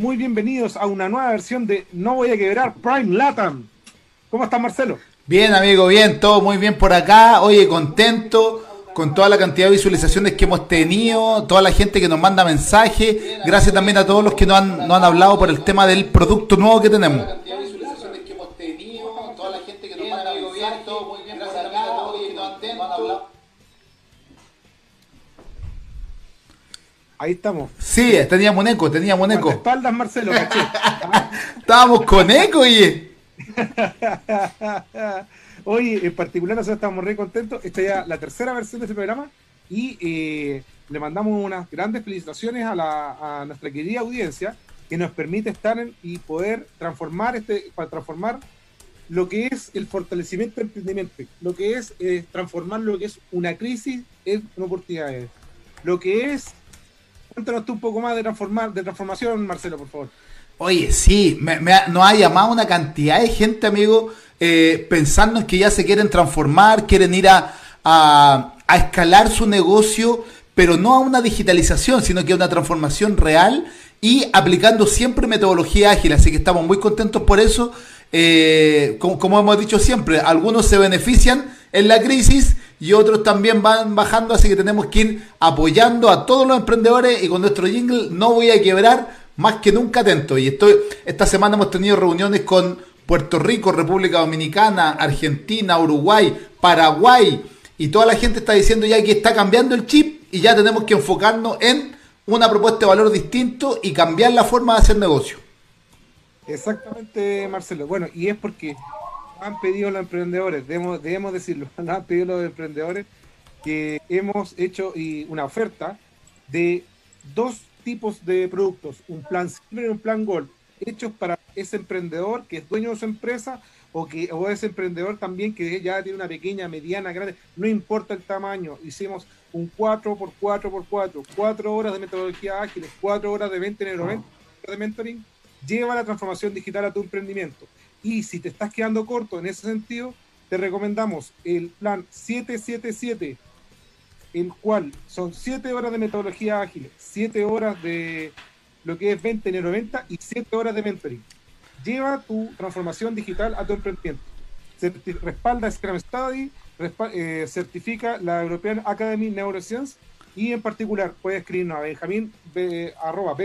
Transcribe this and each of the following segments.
muy bienvenidos a una nueva versión de No Voy a Quebrar Prime Latam. ¿Cómo estás, Marcelo? Bien, amigo, bien, todo muy bien por acá. Oye, contento con toda la cantidad de visualizaciones que hemos tenido, toda la gente que nos manda mensajes. Gracias también a todos los que nos han, nos han hablado por el tema del producto nuevo que tenemos. Ahí estamos. Sí, teníamos un eco, teníamos un eco. espaldas, Marcelo, Estábamos con eco, oye. Hoy, en particular, nosotros estamos muy contentos. Esta ya la tercera versión de este programa y eh, le mandamos unas grandes felicitaciones a, la, a nuestra querida audiencia que nos permite estar y poder transformar este, para transformar lo que es el fortalecimiento del emprendimiento, lo que es eh, transformar lo que es una crisis en oportunidades, lo que es Cuéntanos tú un poco más de, transformar, de transformación, Marcelo, por favor. Oye, sí, me, nos ha llamado una cantidad de gente, amigo, eh, pensando en que ya se quieren transformar, quieren ir a, a, escalar su negocio, pero no a una digitalización, sino que a una transformación real y aplicando siempre metodología ágil. Así que estamos muy contentos por eso. Eh, como, hemos dicho siempre, algunos se benefician en la crisis y otros también van bajando, así que tenemos que ir apoyando a todos los emprendedores y con nuestro jingle no voy a quebrar más que nunca atento. Y estoy, esta semana hemos tenido reuniones con Puerto Rico, República Dominicana, Argentina, Uruguay, Paraguay y toda la gente está diciendo ya que está cambiando el chip y ya tenemos que enfocarnos en una propuesta de valor distinto y cambiar la forma de hacer negocio. Exactamente, Marcelo. Bueno, y es porque han pedido los emprendedores, debemos, debemos decirlo, han pedido los emprendedores que hemos hecho y una oferta de dos tipos de productos, un plan simple y un plan gold, hechos para ese emprendedor que es dueño de su empresa o que o ese emprendedor también que ya tiene una pequeña, mediana, grande, no importa el tamaño, hicimos un 4x4x4, 4 horas de metodología ágiles, 4 horas de 20 en de mentoring, lleva la transformación digital a tu emprendimiento. Y si te estás quedando corto en ese sentido, te recomendamos el plan 777, el cual son 7 horas de metodología ágil, 7 horas de lo que es 20 en 90 y 7 horas de mentoring. Lleva tu transformación digital a tu emprendimiento. respalda Scrum Study, eh, certifica la European Academy Neuroscience y en particular puedes escribirnos a benjamín arroba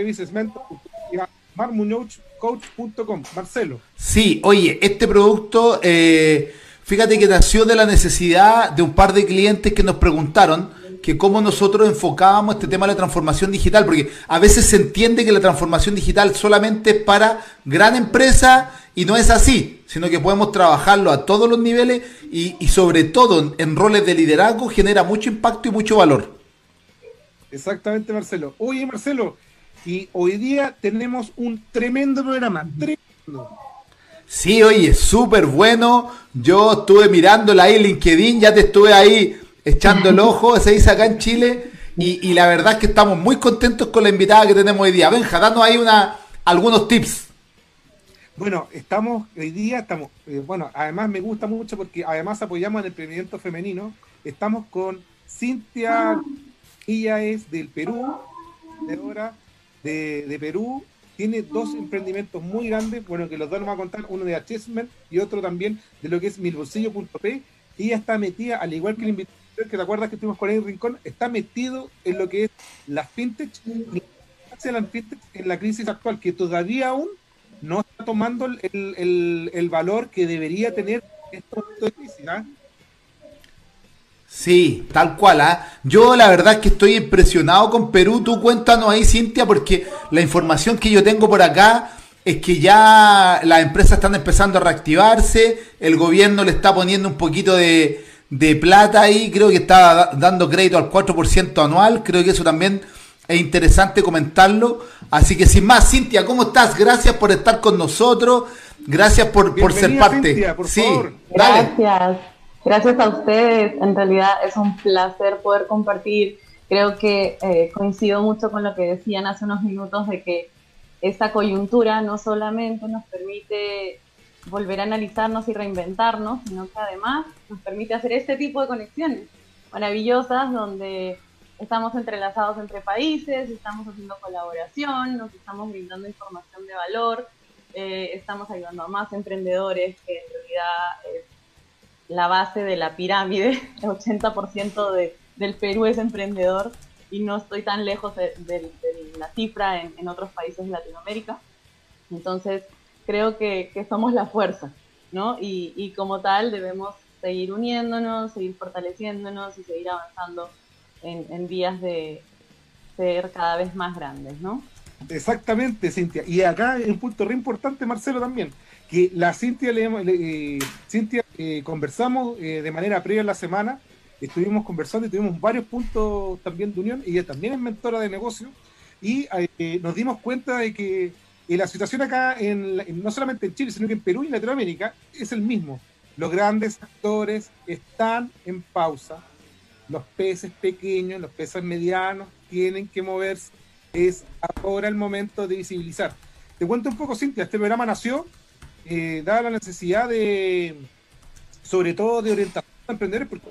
marmuñochcoach.com. Marcelo. Sí, oye, este producto, eh, fíjate que nació de la necesidad de un par de clientes que nos preguntaron que cómo nosotros enfocábamos este tema de la transformación digital, porque a veces se entiende que la transformación digital solamente es para gran empresa y no es así, sino que podemos trabajarlo a todos los niveles y, y sobre todo en roles de liderazgo genera mucho impacto y mucho valor. Exactamente, Marcelo. Oye, Marcelo, y hoy día tenemos un tremendo programa. Tremendo. Sí, oye, súper bueno. Yo estuve mirando ahí LinkedIn, ya te estuve ahí echando el ojo, se dice acá en Chile. Y, la verdad es que estamos muy contentos con la invitada que tenemos hoy día. Benja, danos ahí una, algunos tips. Bueno, estamos, hoy día estamos, eh, bueno, además me gusta mucho porque además apoyamos el emprendimiento femenino. Estamos con Cintia, ella es del Perú, de ahora de, Perú, tiene dos emprendimientos muy grandes, bueno, que los dos nos va a contar, uno de Achievement y otro también de lo que es milbolsillo.p. Y ella está metida, al igual que el invitado que te acuerdas que estuvimos con el Rincón, está metido en lo que es las fintech y en la crisis actual, que todavía aún no está tomando el, el, valor que debería tener esto de crisis. Sí, tal cual. ¿ah? Yo la verdad es que estoy impresionado con Perú. Tú cuéntanos ahí, Cintia, porque la información que yo tengo por acá es que ya las empresas están empezando a reactivarse, el gobierno le está poniendo un poquito de, plata ahí, creo que está dando crédito al 4% anual, creo que eso también es interesante comentarlo. Así que sin más, Cintia, ¿cómo estás? Gracias por estar con nosotros, gracias por, por ser parte. Cintia, por sí, favor. Gracias. Gracias a ustedes. En realidad es un placer poder compartir. Creo que eh, coincido mucho con lo que decían hace unos minutos de que esta coyuntura no solamente nos permite volver a analizarnos y reinventarnos, sino que además nos permite hacer este tipo de conexiones maravillosas donde estamos entrelazados entre países, estamos haciendo colaboración, nos estamos brindando información de valor, eh, estamos ayudando a más emprendedores, que en realidad es la base de la pirámide, el 80% de, del Perú es emprendedor y no estoy tan lejos de, la cifra en, otros países de Latinoamérica. Entonces, creo que, somos la fuerza, ¿no? Y, y como tal debemos seguir uniéndonos, seguir fortaleciéndonos y seguir avanzando en, vías de ser cada vez más grandes, ¿no? Exactamente, Cintia. Y acá un punto re importante, Marcelo, también, que la Cintia, le, eh, Cintia eh, conversamos eh, de manera previa en la semana, estuvimos conversando y tuvimos varios puntos también de unión, ella también es mentora de negocio, y nos dimos cuenta de que la situación acá, en, no solamente en Chile, sino que en Perú y Latinoamérica, es el mismo. Los grandes actores están en pausa, los peces pequeños, los peces medianos tienen que moverse. Es ahora el momento de visibilizar. Te cuento un poco, Cintia, este programa nació eh, dada la necesidad de, sobre todo, de orientación a emprendedores, porque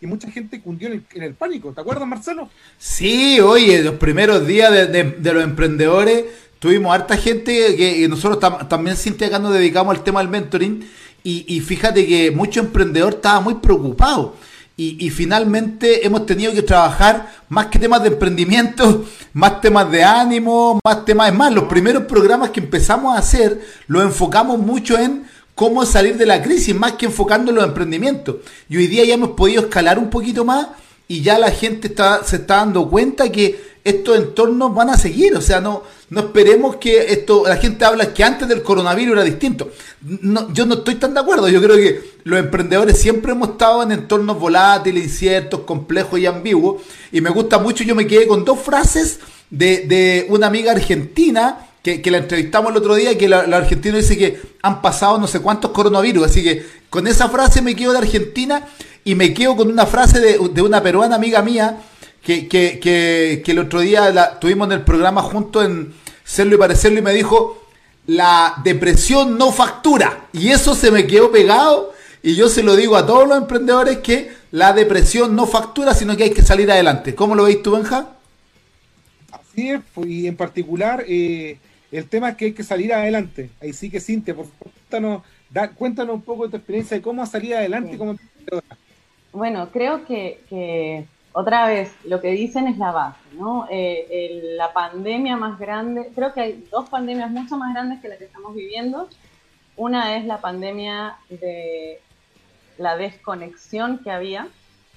y mucha gente cundió en el, pánico. ¿Te acuerdas, Marcelo? Sí, oye, los primeros días de, los emprendedores tuvimos harta gente que, nosotros también, Cintia, nos dedicamos al tema del mentoring. Y, y fíjate que mucho emprendedor estaba muy preocupado y, finalmente hemos tenido que trabajar más que temas de emprendimiento, más temas de ánimo, más temas. Es más, los primeros programas que empezamos a hacer los enfocamos mucho en cómo salir de la crisis, más que enfocando en los emprendimientos. Y hoy día ya hemos podido escalar un poquito más y ya la gente está, se está dando cuenta que estos entornos van a seguir. O sea, no, no esperemos que esto, la gente habla que antes del coronavirus era distinto. No, yo no estoy tan de acuerdo. Yo creo que los emprendedores siempre hemos estado en entornos volátiles, inciertos, complejos y ambiguos. Y me gusta mucho, yo me quedé con dos frases de, de una amiga argentina que, que, la entrevistamos el otro día, que la, la argentina dice que han pasado no sé cuántos coronavirus. Así que con esa frase me quedo de Argentina y me quedo con una frase de, de una peruana amiga mía que, que, que, el otro día la, tuvimos en el programa junto en Serlo y Parecerlo y me dijo, la depresión no factura. Y eso se me quedó pegado y yo se lo digo a todos los emprendedores que la depresión no factura, sino que hay que salir adelante. ¿Cómo lo veis tú, Benja? Así es, pues, y en particular eh, el tema es que hay que salir adelante. Ahí sí que Cintia, por favor, cuéntanos, cuéntanos un poco de tu experiencia de cómo salir adelante como emprendedora. Bueno, creo que otra vez, lo que dicen es la base, ¿no? Eh, la pandemia más grande, creo que hay dos pandemias mucho más grandes que la que estamos viviendo. Una es la pandemia de la desconexión que había,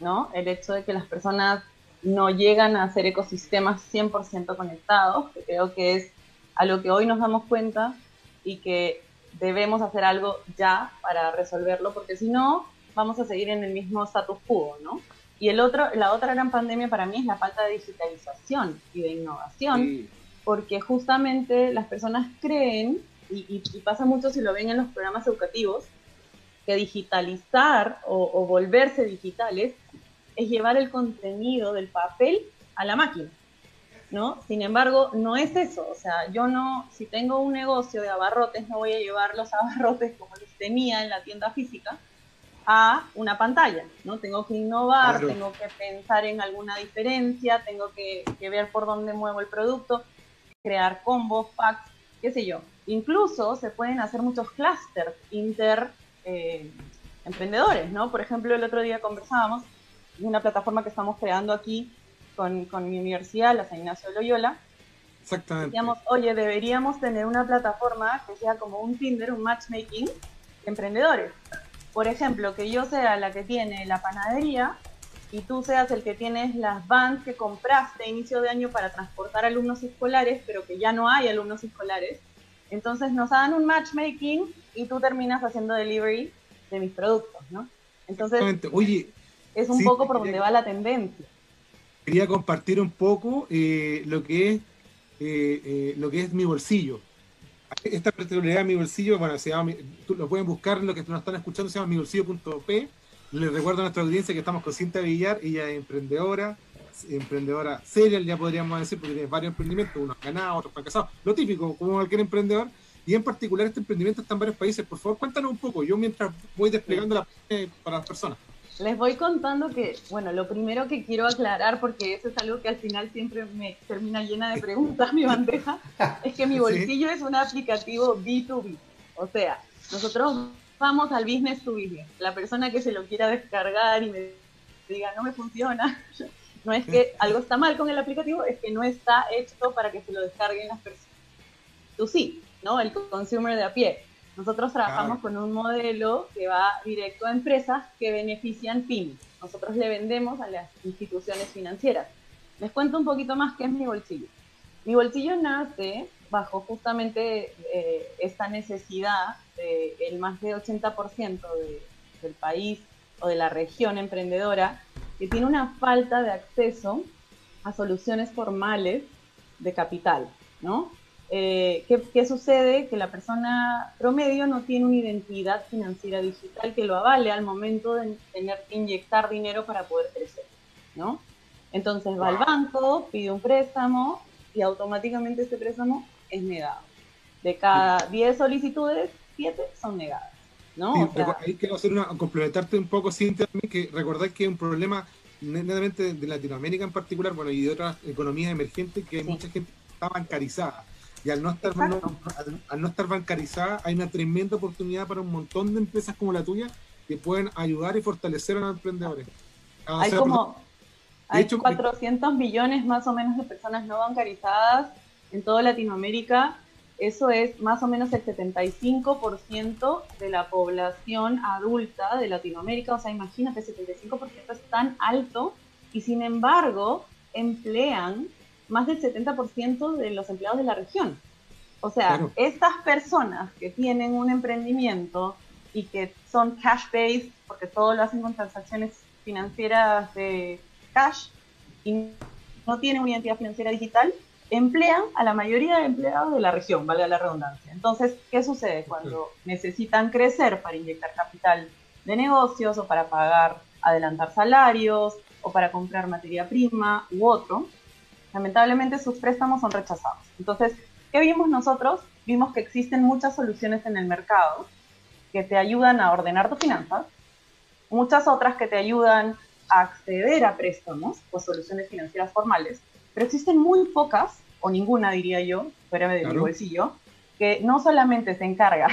¿no? El hecho de que las personas no llegan a ser ecosistemas 100% conectados, que creo que es a lo que hoy nos damos cuenta y que debemos hacer algo ya para resolverlo, porque si no, vamos a seguir en el mismo status quo, ¿no? Y el otro, la otra gran pandemia para mí es la falta de digitalización y de innovación, porque justamente las personas creen, y, pasa mucho si lo ven en los programas educativos, que digitalizar o, volverse digitales es llevar el contenido del papel a la máquina. ¿No? Sin embargo, no es eso. O sea, yo no, si tengo un negocio de abarrotes, no voy a llevar los abarrotes como los tenía en la tienda física, a una pantalla, ¿no? Tengo que innovar, tengo que pensar en alguna diferencia, tengo que, ver por dónde muevo el producto, crear combos, packs, qué sé yo. Incluso se pueden hacer muchos clústeres inter eh, emprendedores, ¿no? Por ejemplo, el otro día conversábamos de una plataforma que estamos creando aquí con, con mi universidad, la San Ignacio Loyola. Exactamente. Decíamos, oye, deberíamos tener una plataforma que sea como un Tinder, un matchmaking de emprendedores por ejemplo, que yo sea la que tiene la panadería y tú seas el que tienes las vans que compraste a inicio de año para transportar alumnos escolares, pero que ya no hay alumnos escolares. Entonces nos dan un matchmaking y tú terminas haciendo delivery de mis productos, ¿no? Entonces, Oye, es un poco por donde va la tendencia. Quería compartir un poco eh, lo que es eh, eh, lo que es mi bolsillo esta particularidad de mi bolsillo, bueno, se llama, lo pueden buscar, lo que nos están escuchando se llama mi bolsillo.p. Les recuerdo a nuestra audiencia que estamos con Cinta Villar, ella es emprendedora, emprendedora serial, ya podríamos decir, porque tiene varios emprendimientos, unos ganados, otros fracasados, lo típico, como cualquier emprendedor, y en particular este emprendimiento está en varios países. Por favor, cuéntanos un poco, yo mientras voy desplegando la para las personas. Les voy contando que, bueno, lo primero que quiero aclarar, porque eso es algo que al final siempre me termina llena de preguntas mi bandeja, es que mi bolsillo es un aplicativo B2B. O sea, nosotros vamos al business to business. La persona que se lo quiera descargar y me diga, no me funciona, no es que algo está mal con el aplicativo, es que no está hecho para que se lo descarguen las personas. Tú sí, ¿no? El consumer de a pie. Nosotros trabajamos con un modelo que va directo a empresas que benefician pymes. Nosotros le vendemos a las instituciones financieras. Les cuento un poquito más qué es mi bolsillo. Mi bolsillo nace bajo justamente eh, esta necesidad del el más de 80% del país o de la región emprendedora que tiene una falta de acceso a soluciones formales de capital, ¿no? Eh, ¿qué, sucede? Que la persona promedio no tiene una identidad financiera digital que lo avale al momento de tener que inyectar dinero para poder crecer, ¿no? Entonces va al banco, pide un préstamo y automáticamente ese préstamo es negado. De cada 10 solicitudes, 7 son negadas. ¿no? ahí quiero hacer una, complementarte un poco, Cintia, que recordar que es un problema netamente de Latinoamérica en particular, bueno, y de otras economías emergentes, que hay mucha gente está bancarizada. Y al no, estar, al, no estar bancarizada, hay una tremenda oportunidad para un montón de empresas como la tuya que pueden ayudar y fortalecer a los emprendedores. hay como hay 400 millones más o menos de personas no bancarizadas en toda Latinoamérica eso es más o menos el 75% de la población adulta de Latinoamérica. O sea, imagínate, el 75% es tan alto y sin embargo emplean más del 70% de los empleados de la región. O sea, estas personas que tienen un emprendimiento y que son cash-based, porque todo lo hacen con transacciones financieras de cash y no tienen una identidad financiera digital, emplean a la mayoría de empleados de la región, valga la redundancia. Entonces, ¿qué sucede cuando necesitan crecer para inyectar capital de negocios o para pagar, adelantar salarios o para comprar materia prima u otro? Lamentablemente sus préstamos son rechazados. Entonces, ¿qué vimos nosotros? Vimos que existen muchas soluciones en el mercado que te ayudan a ordenar tus finanzas, muchas otras que te ayudan a acceder a préstamos o soluciones financieras formales, pero existen muy pocas, o ninguna diría yo, fuera de mi bolsillo, que no solamente se encarga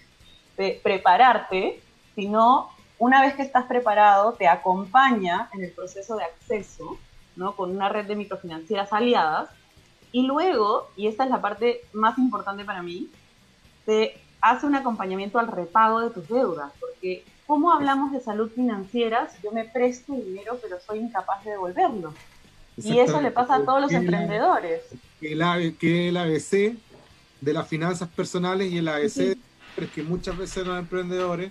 de prepararte, sino una vez que estás preparado, te acompaña en el proceso de acceso, ¿no? Con una red de microfinancieras aliadas, y luego, y esta es la parte más importante para mí, te hace un acompañamiento al repago de tus deudas, porque ¿cómo hablamos de salud financiera si yo me presto dinero pero soy incapaz de devolverlo? Y eso le pasa a todos los emprendedores. Que el, que el ABC de las finanzas personales y el ABC es que muchas veces los emprendedores,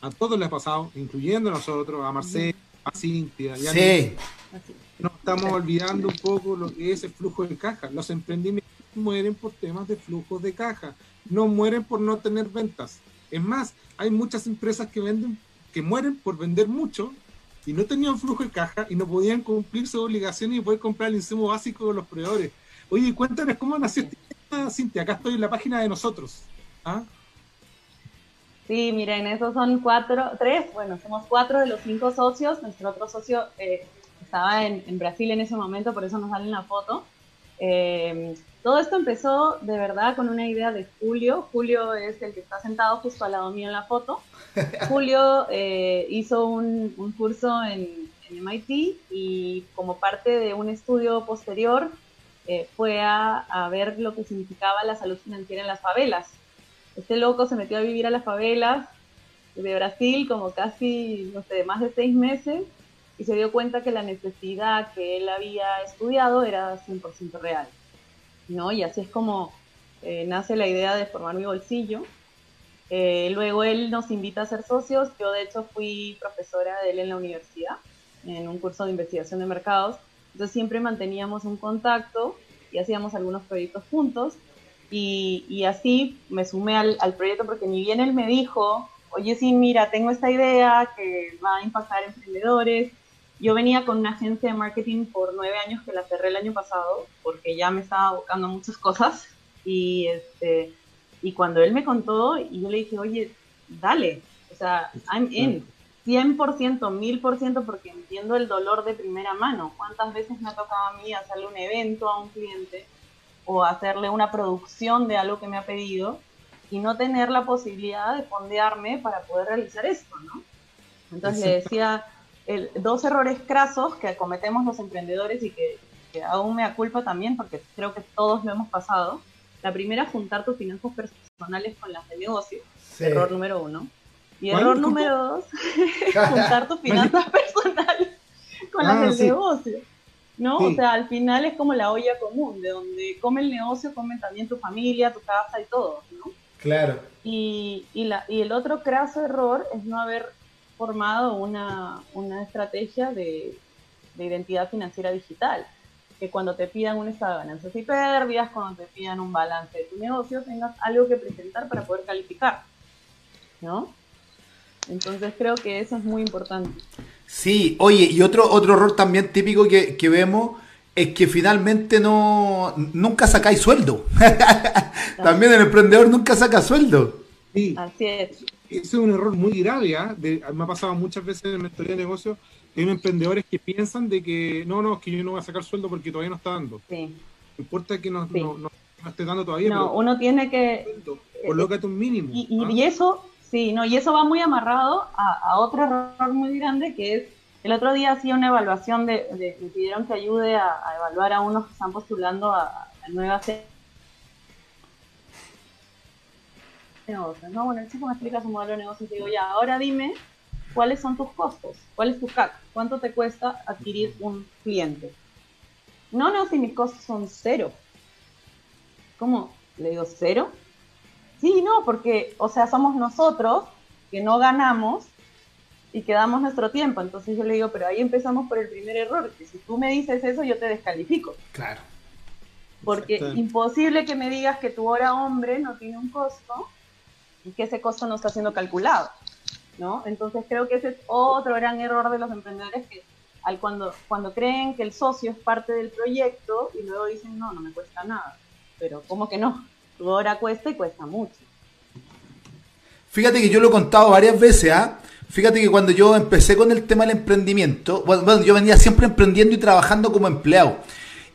a todos les ha pasado, incluyendo a nosotros, a Marcelo, a Cintia, sí. Nos estamos olvidando un poco lo que es el flujo de caja. Los emprendimientos mueren por temas de flujos de caja, no mueren por no tener ventas. Es más, hay muchas empresas que venden, que mueren por vender mucho y no tenían flujo de caja y no podían cumplir sus obligaciones y poder comprar el insumo básico de los proveedores. Oye, cuéntanos cómo nació esta Cintia. Acá estoy en la página de nosotros. ¿Ah? Sí, miren, esos son cuatro, tres, bueno, somos cuatro de los cinco socios. Nuestro otro socio eh, estaba en, Brasil en ese momento, por eso nos sale en la foto. Eh, todo esto empezó de verdad con una idea de Julio. Julio es el que está sentado justo al lado mío en la foto. Julio eh, hizo un, curso en, MIT y como parte de un estudio posterior eh, fue a, ver lo que significaba la salud financiera en las favelas. Este loco se metió a vivir a las favelas de Brasil como casi, no sé, más de seis meses y se dio cuenta que la necesidad que él había estudiado era 100% real. ¿no? Y así es como eh, nace la idea de formar mi bolsillo eh, luego él nos invita a ser socios. Yo de hecho fui profesora de él en la universidad, en un curso de investigación de mercados. Entonces siempre manteníamos un contacto y hacíamos algunos proyectos juntos. Y, así me sumé al, proyecto porque ni bien él me dijo, oye, sí, mira, tengo esta idea que va a impactar emprendedores. Yo venía con una agencia de marketing por nueve años que la cerré el año pasado porque ya me estaba buscando muchas cosas y este, y cuando él me contó, y yo le dije, oye, dale, o sea, I'm in. 100%, 1000% porque entiendo el dolor de primera mano. ¿Cuántas veces me ha tocado a mí hacerle un evento a un cliente o hacerle una producción de algo que me ha pedido y no tener la posibilidad de fondearme para poder realizar esto, ¿no? Entonces le decía, el, dos errores crasos que cometemos los emprendedores y que, aún me culpa también, porque creo que todos lo hemos pasado. La primera, juntar tus finanzas personales con las de negocio. Error número uno. Y error número dos, juntar tus finanzas personales con las ah, del negocio. ¿no? O sea, al final es como la olla común, de donde come el negocio, come también tu familia, tu casa y todo, ¿no? Claro. Y, y, la, y el otro craso error es no haber formado una, una estrategia de, de, identidad financiera digital. Que cuando te pidan un estado de ganancias y pérdidas, cuando te pidan un balance de tu negocio, tengas algo que presentar para poder calificar, ¿no? Entonces creo que eso es muy importante. Sí, oye, y otro, otro error también típico que, vemos es que finalmente no nunca sacáis sueldo. también el emprendedor nunca saca sueldo. Sí. Así es. Ese es un error muy grave, ¿ah? me ha pasado muchas veces en la historia de negocio, hay emprendedores que piensan de que no, no, es que yo no voy a sacar sueldo porque todavía no está dando. Sí. No importa que no, no, esté dando todavía. No, uno tiene que... Colócate un mínimo. Y, y ¿ah? eso Sí, no, y eso va muy amarrado a, otro error muy grande que es, el otro día hacía una evaluación de, me pidieron que ayude a, evaluar a unos que están postulando a, a nuevas negocios. No, bueno, el chico me explica su modelo de negocio y digo, ya, ahora dime cuáles son tus costos, cuál es tu CAC, cuánto te cuesta adquirir un cliente. No, no, si mis costos son cero. ¿Cómo? Le digo, ¿cero? Sí, no, porque, o sea, somos nosotros que no ganamos y que damos nuestro tiempo. Entonces yo le digo, pero ahí empezamos por el primer error, que si tú me dices eso, yo te descalifico. Claro. Porque imposible que me digas que tu hora hombre no tiene un costo y que ese costo no está siendo calculado, ¿no? Entonces creo que ese es otro gran error de los emprendedores que al cuando, cuando creen que el socio es parte del proyecto y luego dicen, no, no me cuesta nada. Pero ¿cómo que no? tu hora cuesta y cuesta mucho. Fíjate que yo lo he contado varias veces, ¿ah? Fíjate que cuando yo empecé con el tema del emprendimiento, bueno, yo venía siempre emprendiendo y trabajando como empleado.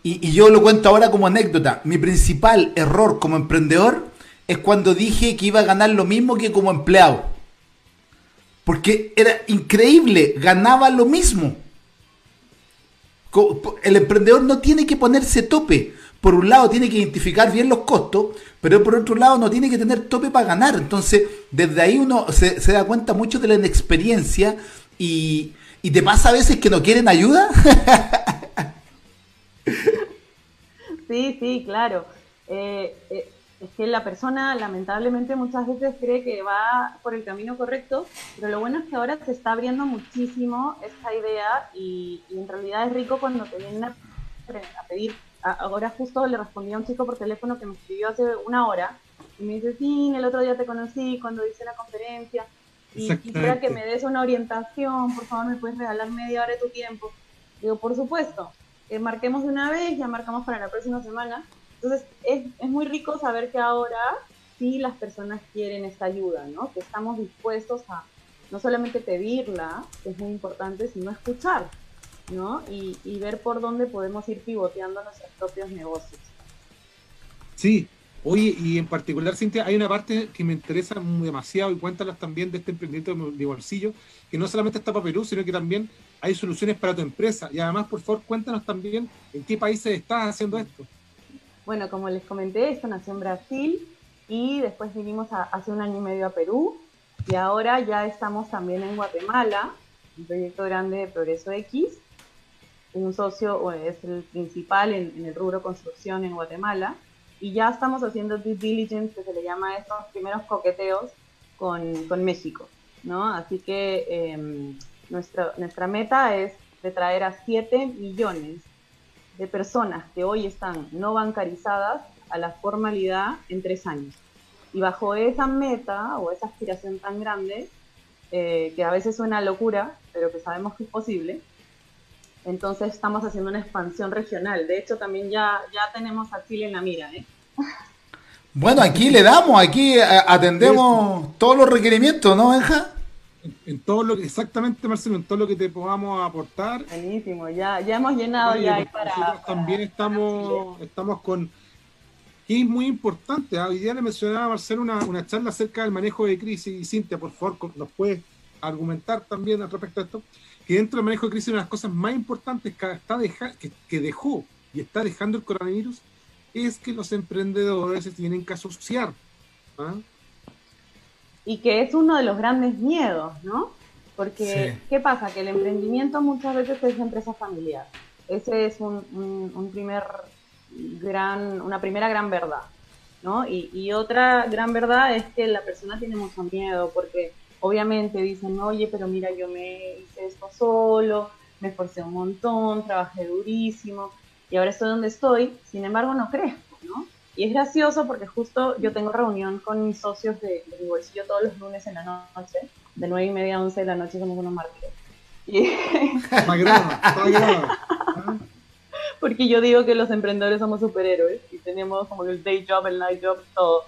Y, y, yo lo cuento ahora como anécdota. Mi principal error como emprendedor es cuando dije que iba a ganar lo mismo que como empleado. Porque era increíble, ganaba lo mismo. El emprendedor no tiene que ponerse tope por un lado tiene que identificar bien los costos, pero por otro lado no tiene que tener tope para ganar. Entonces, desde ahí uno se, da cuenta mucho de la inexperiencia y, y te pasa a veces que no quieren ayuda. sí, sí, claro. Eh, eh, es que la persona lamentablemente muchas veces cree que va por el camino correcto, pero lo bueno es que ahora se está abriendo muchísimo esta idea y, y en realidad es rico cuando te vienen a pedir ahora justo le respondí a un chico por teléfono que me escribió hace una hora y me dice, sí, el otro día te conocí cuando hice la conferencia y quisiera que me des una orientación, por favor me puedes regalar media hora de tu tiempo. Digo, por supuesto, que marquemos de una vez, ya marcamos para la próxima semana. Entonces es, es muy rico saber que ahora sí las personas quieren esta ayuda, ¿no? Que estamos dispuestos a no solamente pedirla, que es muy importante, sino escuchar. ¿no? Y, ver por dónde podemos ir pivoteando nuestros propios negocios. Sí, oye, y en particular, Cintia, hay una parte que me interesa demasiado y cuéntalas también de este emprendimiento de bolsillo, que no solamente está para Perú, sino que también hay soluciones para tu empresa. Y además, por favor, cuéntanos también en qué países estás haciendo esto. Bueno, como les comenté, esto nació en Brasil y después vinimos hace un año y medio a Perú. Y ahora ya estamos también en Guatemala, un proyecto grande de Progreso X. Un socio es el principal en, el rubro construcción en Guatemala. Y ya estamos haciendo due diligence, que se le llama a estos primeros coqueteos con, con México, ¿no? Así que eh, nuestra, nuestra meta es de traer a 7 millones de personas que hoy están no bancarizadas a la formalidad en tres años. Y bajo esa meta o esa aspiración tan grande, eh, que a veces suena locura, pero que sabemos que es posible, entonces estamos haciendo una expansión regional. De hecho, también ya, ya tenemos a Chile en la mira. ¿eh? Bueno, aquí le damos, aquí eh, atendemos todos los requerimientos, ¿no, Benja? En, todo lo que, exactamente Marcelo, en todo lo que te podamos aportar. Buenísimo, ya, ya hemos llenado ya para, nosotros también estamos, estamos con que es muy importante. ¿ah? Hoy día le mencionaba a Marcelo una, una charla acerca del manejo de crisis y Cintia, por favor, nos puedes argumentar también al respecto a esto, que dentro del manejo de crisis una de las cosas más importantes que, está deja, que, dejó y está dejando el coronavirus es que los emprendedores se tienen que asociar. ¿ah? Y que es uno de los grandes miedos, ¿no? Porque, ¿qué pasa? Que el emprendimiento muchas veces es empresa familiar. Ese es un, primer gran, una primera gran verdad, ¿no? Y, otra gran verdad es que la persona tiene mucho miedo porque obviamente dicen, oye, pero mira, yo me hice esto solo, me esforcé un montón, trabajé durísimo y ahora estoy donde estoy, sin embargo no crezco. Y es gracioso porque justo yo tengo reunión con mis socios de, mi bolsillo todos los lunes en la noche, de nueve y media a 11 de la noche somos unos mártires. Y... porque yo digo que los emprendedores somos superhéroes y tenemos como el day job, el night job, todo.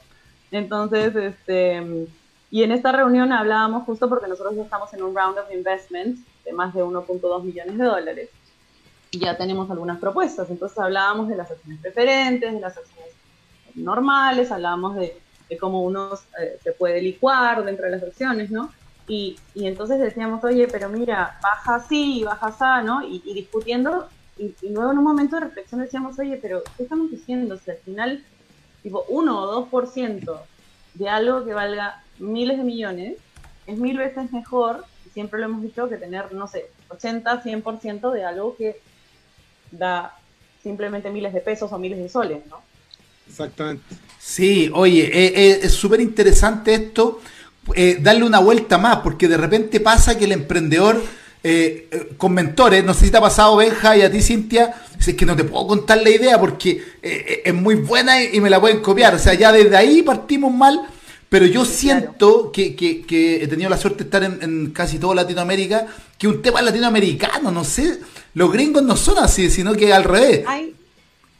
Entonces, este, y en esta reunión hablábamos justo porque nosotros ya estamos en un round of investments de más de 1.2 millones de dólares y ya tenemos algunas propuestas. Entonces hablábamos de las acciones preferentes, de las acciones normales, hablábamos de, cómo uno eh, se puede licuar dentro de las acciones, ¿no? Y, y, entonces decíamos, oye, pero mira, baja así, baja así, ¿no? Y, discutiendo, y, luego en un momento de reflexión decíamos, oye, pero ¿qué estamos diciendo? Si al final, tipo, 1 o 2% de algo que valga miles de millones es mil veces mejor, y siempre lo hemos dicho, que tener, no sé, 80, 100% de algo que da simplemente miles de pesos o miles de soles, ¿no? Exactamente. Sí, oye, eh, eh, es súper interesante esto, eh, darle una vuelta más, porque de repente pasa que el emprendedor con mentores, no sé si te ha pasado Benja y a ti Cintia, es que no te puedo contar la idea porque es muy buena y, me la pueden copiar, o sea, ya desde ahí partimos mal, pero yo siento que, que, he tenido la suerte de estar en, casi toda Latinoamérica, que un tema latinoamericano, no sé, los gringos no son así, sino que al revés. Hay,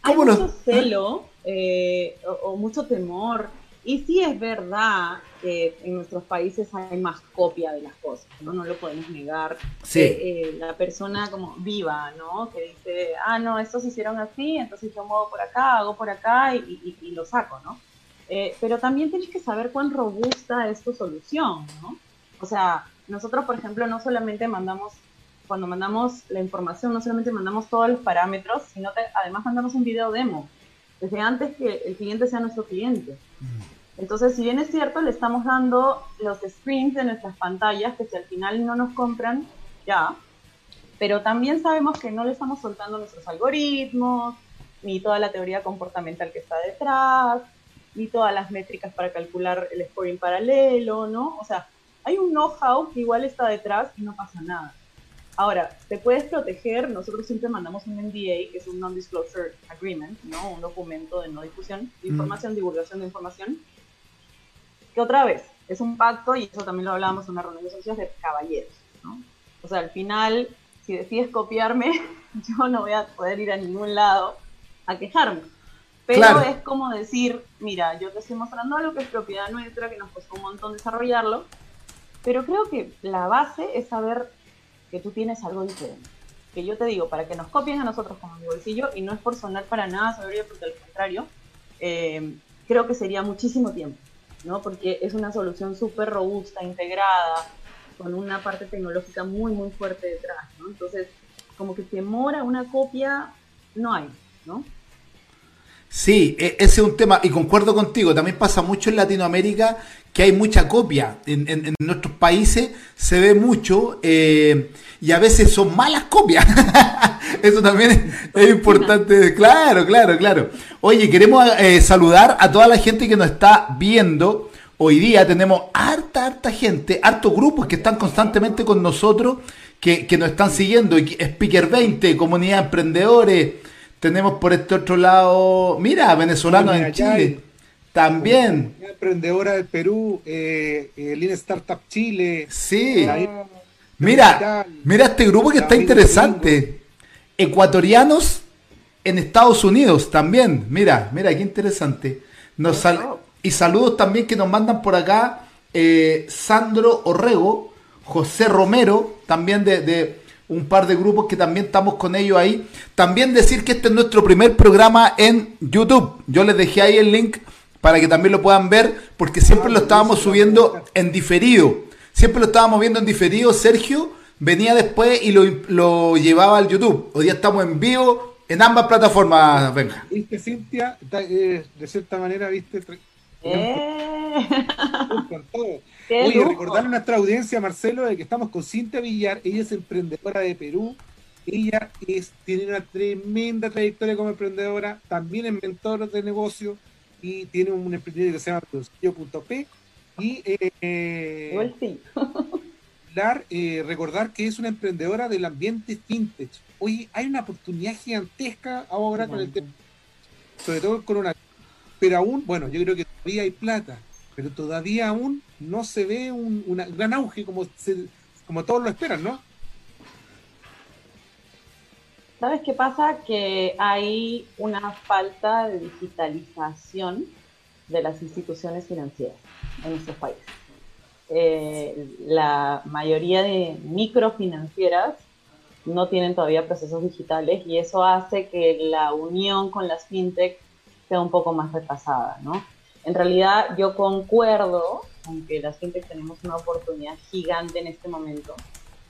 hay mucho celo eh, o, mucho temor. Y sí es verdad que en nuestros países hay más copia de las cosas, ¿no? No lo podemos negar. Sí. Eh, eh, la persona como viva, ¿no? Que dice, ah, no, estos se hicieron así, entonces yo muevo por acá, hago por acá y, y, lo saco, ¿no? pero también tienes que saber cuán robusta es tu solución, ¿no? O sea, nosotros, por ejemplo, no solamente mandamos, cuando mandamos la información, no solamente mandamos todos los parámetros, sino que además mandamos un video demo desde antes que el cliente sea nuestro cliente. Entonces, si bien es cierto, le estamos dando los screens de nuestras pantallas, que si al final no nos compran, ya, pero también sabemos que no le estamos soltando nuestros algoritmos, ni toda la teoría comportamental que está detrás, ni todas las métricas para calcular el scoring paralelo, ¿no? O sea, hay un know-how que igual está detrás y no pasa nada. Ahora, te puedes proteger, nosotros siempre mandamos un NDA, que es un Non-Disclosure Agreement, ¿no? Un documento de no difusión de mm. información, divulgación de información, que otra vez, es un pacto, y eso también lo hablábamos en una reunión de socios de caballeros, ¿no? O sea, al final, si decides copiarme, yo no voy a poder ir a ningún lado a quejarme. Pero es como decir, mira, yo te estoy mostrando algo que es propiedad nuestra, que nos costó un montón desarrollarlo, pero creo que la base es saber que tú tienes algo diferente. Que yo te digo, para que nos copien a nosotros como mi bolsillo, y no es por sonar para nada soberbio, porque al contrario, eh, creo que sería muchísimo tiempo, ¿no? Porque es una solución súper robusta, integrada, con una parte tecnológica muy, muy fuerte detrás, ¿no? Entonces, como que temor a una copia no hay, ¿no? Sí, e, ese es un tema, y concuerdo contigo, también pasa mucho en Latinoamérica que hay mucha copia. En, nuestros países se ve mucho eh, y a veces son malas copias. Eso también es, importante. Claro, claro, claro. Oye, queremos eh, saludar a toda la gente que nos está viendo. Hoy día tenemos harta, harta gente, hartos grupos que están constantemente con nosotros, que, que nos están siguiendo. Speaker 20, Comunidad Emprendedores. Tenemos por este otro lado, mira, venezolanos en Chile. También. Emprendedora del Perú, eh, eh Lean Startup Chile. Sí. mira, mira este grupo que está interesante. Ecuatorianos en Estados Unidos también. Mira, mira, qué interesante. Nos sal y saludos también que nos mandan por acá eh, Sandro Orrego, José Romero, también de, un par de grupos que también estamos con ellos ahí. También decir que este es nuestro primer programa en YouTube. Yo les dejé ahí el link para que también lo puedan ver, porque siempre lo estábamos subiendo en diferido. Siempre lo estábamos viendo en diferido. Sergio venía después y lo, lo llevaba al YouTube. Hoy día estamos en vivo en ambas plataformas, venga. Viste, Cintia, eh, de cierta manera, viste. Eh. Oye, recordar a nuestra audiencia, Marcelo, de que estamos con Cintia Villar. Ella es emprendedora de Perú. Ella es, tiene una tremenda trayectoria como emprendedora. También es mentor de negocio y tiene un emprendimiento que se llama Producillo.p. Y eh, sí. eh, recordar que es una emprendedora del ambiente fintech. Oye, hay una oportunidad gigantesca ahora con el tema, sobre todo el coronavirus. Pero aún, bueno, yo creo que todavía hay plata, pero todavía aún no se ve un gran auge como, como todos lo esperan, ¿no? ¿Sabes qué pasa? Que hay una falta de digitalización de las instituciones financieras en nuestros países. Eh, la mayoría de microfinancieras no tienen todavía procesos digitales y eso hace que la unión con las fintech sea un poco más retrasada, ¿no? En realidad yo concuerdo con que las fintech tenemos una oportunidad gigante en este momento,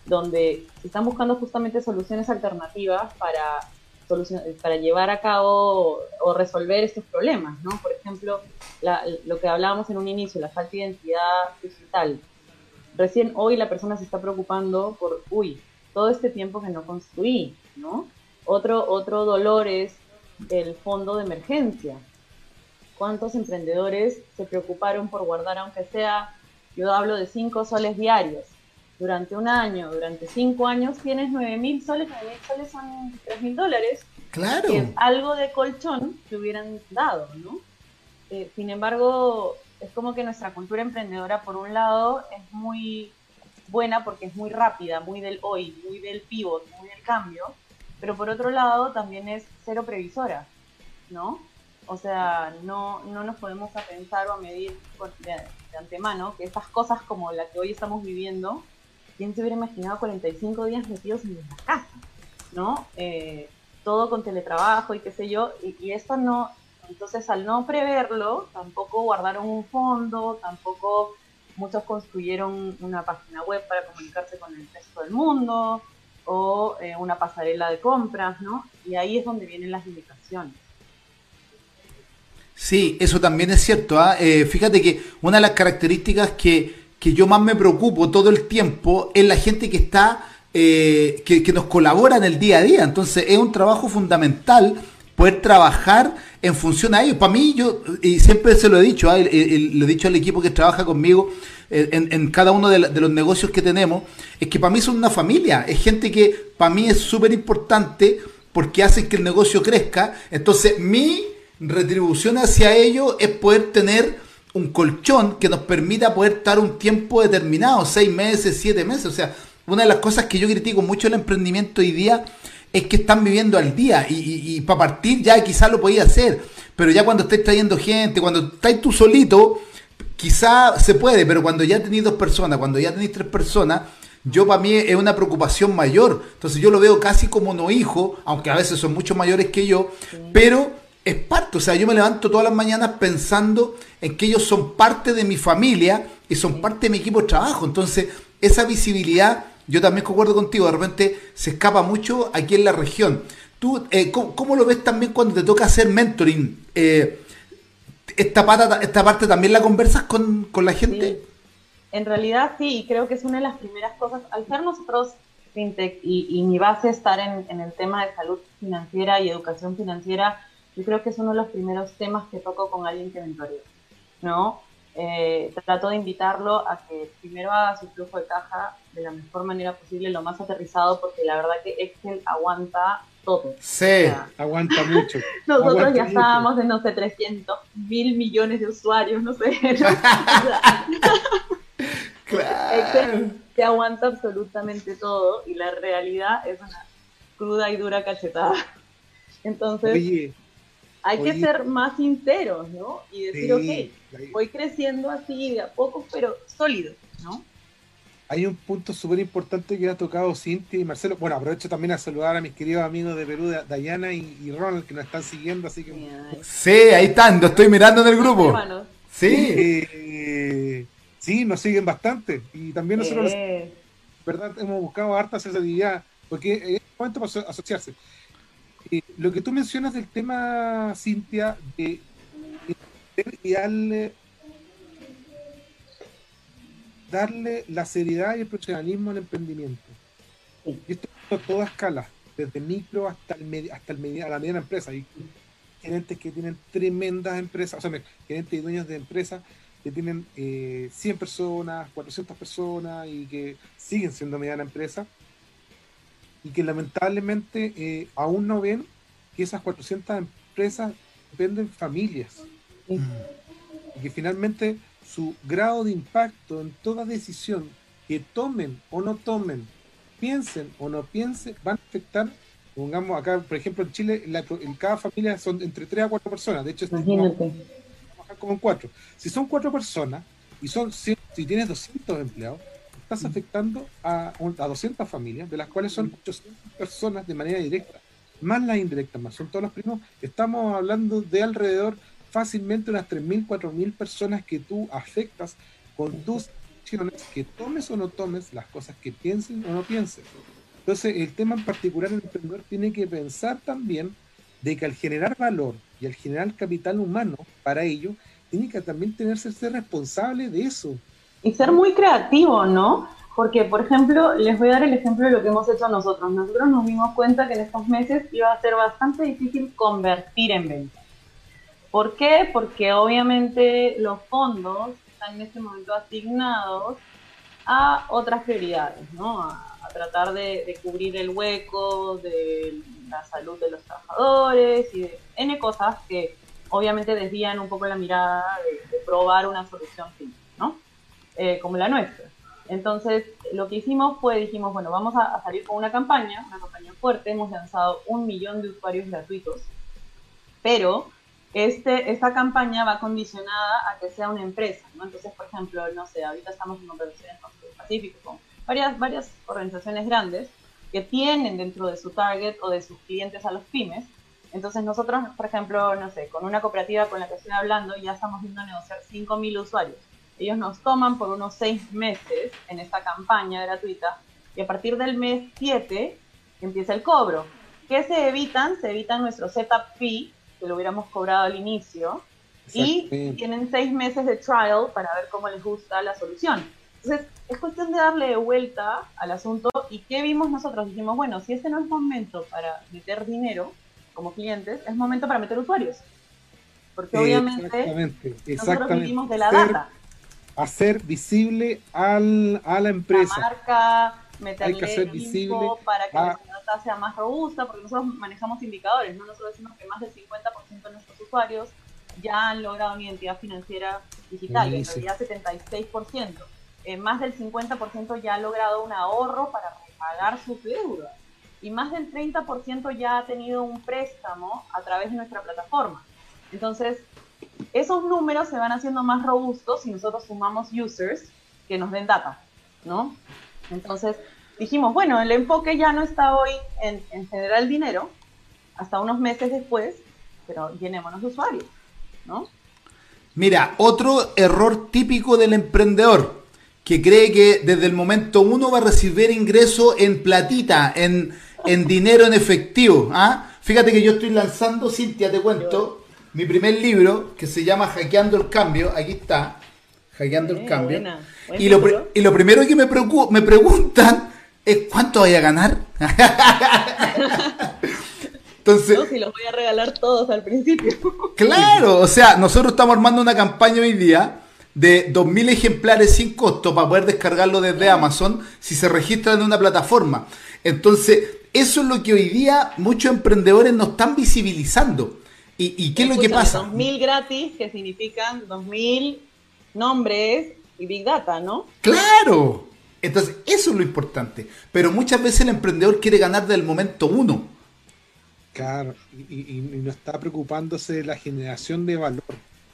donde se están buscando justamente soluciones alternativas para, para llevar a cabo o resolver estos problemas, ¿no? Por ejemplo, lo que hablábamos en un inicio, la falta de identidad digital. Recién hoy la persona se está preocupando por, uy, todo este tiempo que no construí, ¿no? Otro, otro dolor es el fondo de emergencia. ¿Cuántos emprendedores se preocuparon por guardar, aunque sea, yo hablo de cinco soles diarios, durante un año, durante cinco años, tienes nueve mil soles, nueve mil soles son tres mil dólares. Claro. Que es algo de colchón que hubieran dado, ¿no? Eh, sin embargo, es como que nuestra cultura emprendedora, por un lado, es muy buena porque es muy rápida, muy del hoy, muy del pivot, muy del cambio, pero por otro lado también es cero previsora, ¿no? O sea, no, no nos podemos a pensar o a medir de, antemano que estas cosas como la que hoy estamos viviendo, ¿quién se hubiera imaginado 45 días metidos en la casa? ¿No? Eh, todo con teletrabajo y qué sé yo, y, y esto no, entonces al no preverlo, tampoco guardaron un fondo, tampoco muchos construyeron una página web para comunicarse con el resto del mundo o eh, una pasarela de compras, ¿no? Y ahí es donde vienen las limitaciones. Sí, eso también es cierto. ¿ah? Eh, fíjate que una de las características que, yo más me preocupo todo el tiempo es la gente que está, eh, que, que, nos colabora en el día a día. Entonces es un trabajo fundamental poder trabajar en función a ellos. Para mí, yo, y siempre se lo he dicho, ¿ah? lo he dicho al equipo que trabaja conmigo eh, en, cada uno de, los negocios que tenemos, es que para mí son una familia, es gente que para mí es súper importante porque hace que el negocio crezca. Entonces, mi retribución hacia ellos es poder tener un colchón que nos permita poder estar un tiempo determinado, seis meses, siete meses. O sea, una de las cosas que yo critico mucho el emprendimiento hoy día es que están viviendo al día y, para partir ya quizás lo podía hacer, pero ya cuando estés trayendo gente, cuando estás tú solito, quizá se puede, pero cuando ya tenéis dos personas, cuando ya tenéis tres personas, yo para mí es una preocupación mayor. Entonces yo lo veo casi como no hijo, aunque a veces son mucho mayores que yo, pero es parte, o sea, yo me levanto todas las mañanas pensando en que ellos son parte de mi familia y son parte de mi equipo de trabajo. Entonces, esa visibilidad yo también concuerdo contigo, de repente se escapa mucho aquí en la región. ¿Tú eh, ¿cómo, lo ves también cuando te toca hacer mentoring? Eh, esta, pata, ¿Esta parte también la conversas con, la gente? En realidad sí, y creo que es una de las primeras cosas. Al ser nosotros fintech y, mi base estar en, en, el tema de salud financiera y educación financiera, yo creo que es uno de los primeros temas que toco con alguien que mentoreo, ¿no? eh, trato de invitarlo a que primero haga su flujo de caja de la mejor manera posible, lo más aterrizado, porque la verdad que Excel aguanta todo. Sí, aguanta mucho. Nosotros ya estábamos en, no sé, 300 mil millones de usuarios, no sé. Excel te aguanta absolutamente todo y la realidad es una cruda y dura cachetada. Entonces, hay que ser más sinceros, ¿no? Y decir, ok, voy creciendo así de a poco, pero sólido, ¿no? hay un punto súper importante que ha tocado Cintia y Marcelo. Bueno, aprovecho también a saludar a mis queridos amigos de Perú, Dayana y, Ronald, que nos están siguiendo, así que... Sí, ahí están, lo estoy mirando en el grupo. Sí. Eh, sí, nos siguen bastante. Y también nosotros, eh. ¿verdad? Hemos buscado harta accesibilidad, porque es momento para asociarse. Eh, lo que tú mencionas del tema, Cintia, de, de darle darle la seriedad y el profesionalismo al emprendimiento. Y esto a toda escala, desde micro hasta el hasta el la mediana empresa. Hay gerentes que tienen tremendas empresas, o sea, gerentes y dueños de empresas que tienen 100 eh, personas, 400 personas y que siguen siendo mediana empresa y que lamentablemente eh, aún no ven que esas 400 empresas dependen familias. Y que finalmente su grado de impacto en toda decisión que tomen o no tomen, piensen o no piensen, van a afectar, pongamos acá, por ejemplo, en Chile, en cada familia son entre 3 a 4 personas, de hecho, trabajar como en 4. Si son 4 personas y son si tienes 200 empleados, estás afectando a, a 200 familias, de las cuales son 800 personas de manera directa, más las indirectas, más son todos los primos, estamos hablando de alrededor fácilmente unas 3.000, 4.000 personas que tú afectas con tus acciones, que tomes o no tomes, las cosas que piensen o no pienses. Entonces, el tema en particular, el emprendedor tiene que pensar también de que al generar valor y al generar capital humano para ello, tiene que también tenerse ser responsable de eso. Y ser muy creativo, ¿no? Porque, por ejemplo, les voy a dar el ejemplo de lo que hemos hecho nosotros. Nosotros nos dimos cuenta que en estos meses iba a ser bastante difícil convertir en venta. ¿Por qué? Porque obviamente los fondos están en este momento asignados a otras prioridades, ¿no? A, tratar de, cubrir el hueco de la salud de los trabajadores y de N cosas que obviamente desvían un poco la mirada de, probar una solución ¿no? Eh, como la nuestra. Entonces, lo que hicimos fue, dijimos, bueno, vamos a, a, salir con una campaña, una campaña fuerte, hemos lanzado un millón de usuarios gratuitos, pero este, esta campaña va condicionada a que sea una empresa, ¿no? Entonces, por ejemplo, no sé, ahorita estamos en operaciones con el Pacífico, con varias, varias organizaciones grandes que tienen dentro de su target o de sus clientes a los pymes. Entonces nosotros, por ejemplo, no sé, con una cooperativa con la que estoy hablando, ya estamos viendo negociar 5.000 usuarios. Ellos nos toman por unos 6 meses en esta campaña gratuita y a partir del mes 7 empieza el cobro. ¿Qué se evitan? Se evitan nuestro setup fee, que lo hubiéramos cobrado al inicio. Y tienen seis meses de trial para ver cómo les gusta la solución. Entonces, es cuestión de darle vuelta al asunto. ¿Y qué vimos nosotros? Dijimos, bueno, si este no es momento para meter dinero como clientes, es momento para meter usuarios. Porque obviamente nosotros vivimos de la data. Hacer visible al, a la empresa. La marca, meterle Hay que hacer visible para que la data sea más robusta, porque nosotros manejamos indicadores, ¿no? Nosotros decimos que más del 50% de nuestros usuarios ya han logrado una identidad financiera digital, en realidad 76%. Eh, más del 50% ya ha logrado un ahorro para pagar sus deudas. Y más del 30% ya ha tenido un préstamo a través de nuestra plataforma. Entonces, esos números se van haciendo más robustos si nosotros sumamos users que nos den data, ¿no? Entonces, dijimos, bueno, el enfoque ya no está hoy en, en generar dinero, hasta unos meses después, pero llenémonos de usuarios, ¿no? Mira, otro error típico del emprendedor, que cree que desde el momento uno va a recibir ingreso en platita, en, en dinero en efectivo. ¿ah? Fíjate que yo estoy lanzando, Cintia, te cuento, mi primer libro, que se llama Hackeando el Cambio, aquí está, Hackeando el Cambio. Y lo, y lo primero que me, me preguntan es cuánto voy a ganar. Entonces, no, si los voy a regalar todos al principio. Claro, o sea, nosotros estamos armando una campaña hoy día de 2.000 ejemplares sin costo para poder descargarlo desde Amazon si se registran en una plataforma. Entonces, eso es lo que hoy día muchos emprendedores no están visibilizando. ¿Y, y qué es lo que pasa? 2.000 gratis, que significan 2.000 nombres y Big Data, ¿no? Claro. Entonces, eso es lo importante. Pero muchas veces el emprendedor quiere ganar del momento uno. Claro, y, no está preocupándose de la generación de valor.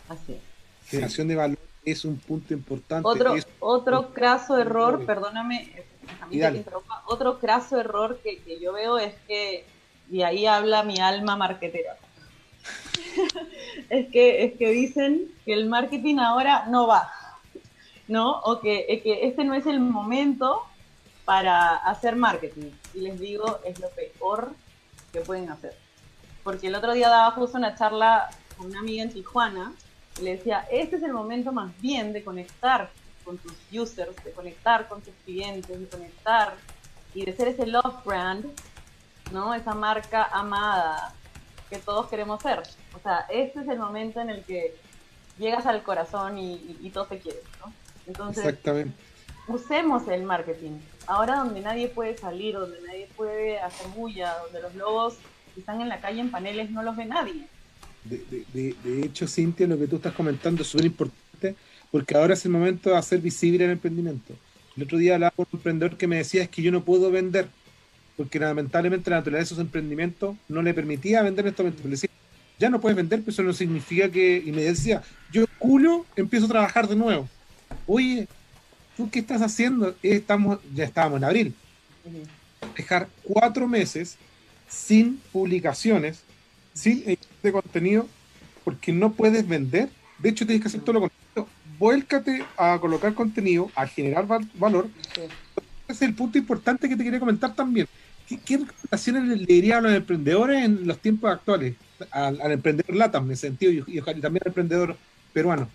Así Generación de valor es un punto importante. Otro, otro craso error, perdóname, otro craso error que, que, yo veo es que, y ahí habla mi alma marketera, es, que, es que dicen que el marketing ahora no va, ¿no? O que, que este no es el momento para hacer marketing. Y les digo, es lo peor que pueden hacer. Porque el otro día daba justo una charla con una amiga en Tijuana y le decía, este es el momento más bien de conectar con tus users, de conectar con tus clientes, de conectar y de ser ese love brand, ¿no? Esa marca amada que todos queremos ser. O sea, este es el momento en el que llegas al corazón y, y, todos te quieren, ¿no? Entonces, Exactamente. usemos el marketing. Ahora donde nadie puede salir, donde nadie puede hacer bulla, donde los lobos están en la calle en paneles no los ve nadie. De, de, de hecho, Cintia, lo que tú estás comentando es súper importante porque ahora es el momento de hacer visible el emprendimiento. El otro día hablaba con un emprendedor que me decía es que yo no puedo vender, porque lamentablemente la naturaleza de esos emprendimientos no le permitía vender en estos momentos. Le decía, ya no puedes vender, pero eso no significa que... Y me decía, yo culo empiezo a trabajar de nuevo. Oye, ¿tú qué estás haciendo? Estamos, ya estábamos en abril. Dejar cuatro meses sin publicaciones, sin de contenido, porque no puedes vender. De hecho, tienes que hacer todo lo contrario vuélcate a colocar contenido, a generar valor. Ese es el punto importante que te quería comentar también. ¿Qué, recomendaciones le diría a los emprendedores en los tiempos actuales? Al, emprendedor LATAM, en ese sentido, y, también al emprendedor peruano.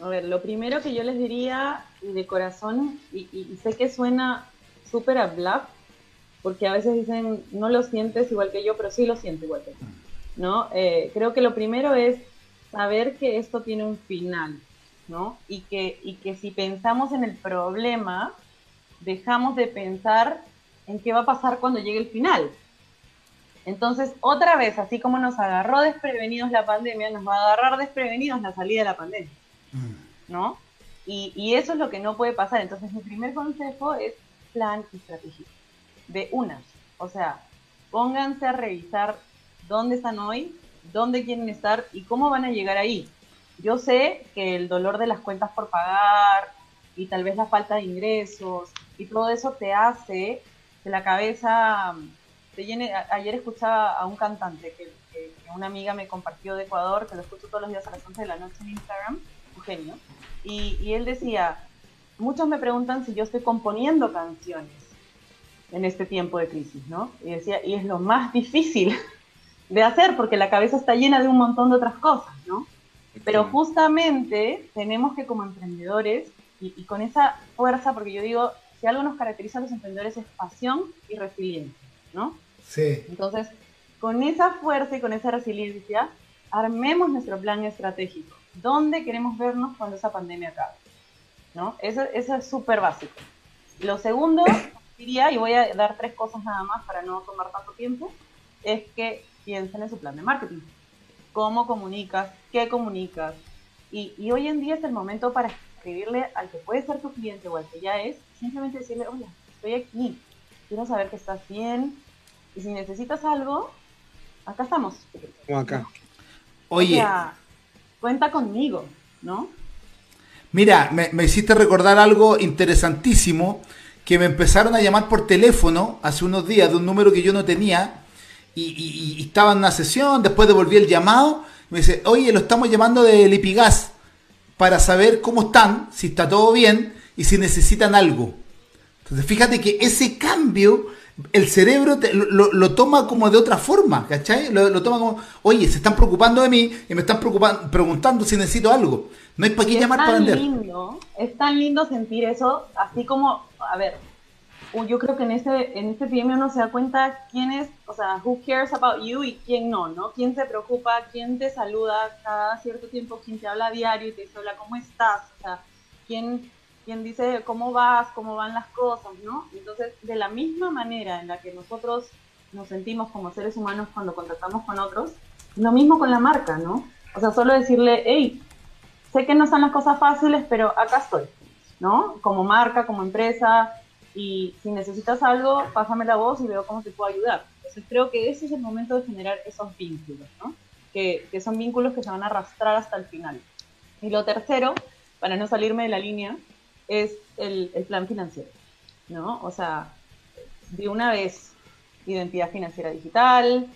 A ver, lo primero que yo les diría, de corazón, y, sé que suena súper a bluff, porque a veces dicen, no lo sientes igual que yo, pero sí lo siento igual que yo. ¿no? Eh, creo que lo primero es saber que esto tiene un final. ¿no? Y que, y que si pensamos en el problema, dejamos de pensar en qué va a pasar cuando llegue el final. Entonces, otra vez, así como nos agarró desprevenidos la pandemia, nos va a agarrar desprevenidos la salida de la pandemia, mm. ¿no? Y, y eso es lo que no puede pasar. Entonces, mi primer consejo es plan y estrategia. De una. O sea, pónganse a revisar dónde están hoy, dónde quieren estar y cómo van a llegar ahí. Yo sé que el dolor de las cuentas por pagar y tal vez la falta de ingresos y todo eso te hace que la cabeza te llene. ayer escuchaba a un cantante que, una amiga me compartió de Ecuador, que lo escucho todos los días a las 11 de la noche en Instagram, Eugenio, y, y él decía, muchos me preguntan si yo estoy componiendo canciones en este tiempo de crisis, ¿no? Y decía, y es lo más difícil de hacer porque la cabeza está llena de un montón de otras cosas, ¿no? Pero justamente tenemos que como emprendedores, y, con esa fuerza, porque yo digo, si algo nos caracteriza a los emprendedores es pasión y resiliencia, ¿no? Sí. Entonces, con esa fuerza y con esa resiliencia, armemos nuestro plan estratégico. ¿Dónde queremos vernos cuando esa pandemia acabe? ¿No? Eso, eso es súper básico. Lo segundo, diría, y voy a dar tres cosas nada más para no tomar tanto tiempo, es que piensen en su plan de marketing cómo comunicas, qué comunicas. Y, hoy en día es el momento para escribirle al que puede ser tu cliente o al que ya es, simplemente decirle, hola, estoy aquí, quiero saber que estás bien, y si necesitas algo, acá estamos. Como acá. Oye. cuenta conmigo, ¿no? Mira, me, me, hiciste recordar algo interesantísimo, que me empezaron a llamar por teléfono hace unos días de un número que yo no tenía, y, estaba en una sesión, después devolví el llamado, me dice, oye, lo estamos llamando de Lipigas para saber cómo están, si está todo bien y si necesitan algo. Entonces fíjate que ese cambio, el cerebro lo, toma como de otra forma, ¿cachai? Lo, toma como, oye, se están preocupando de mí y me están preocupando, preguntando si necesito algo. No hay para qué llamar para vender. Lindo, es tan lindo sentir eso, así como, a ver, yo creo que en este, en este epidemia uno se da cuenta quién es, o sea, who cares about you y quién no, ¿no? Quién se preocupa, quién te saluda cada cierto tiempo, quién te habla a diario y te dice, hola, ¿cómo estás? O sea, quién, quién dice, ¿cómo vas? ¿Cómo van las cosas? ¿no? Entonces, de la misma manera en la que nosotros nos sentimos como seres humanos cuando contactamos con otros, lo mismo con la marca, ¿no? O sea, solo decirle, hey, sé que no están las cosas fáciles, pero acá estoy, ¿no? Como marca, como empresa, y si necesitas algo, pásame la voz y veo cómo te puedo ayudar. Entonces creo que ese es el momento de generar esos vínculos, ¿no? que, que son vínculos que se van a arrastrar hasta el final. Y lo tercero para no salirme de la línea, es el, plan financiero, ¿no? O sea, de una vez, identidad financiera digital,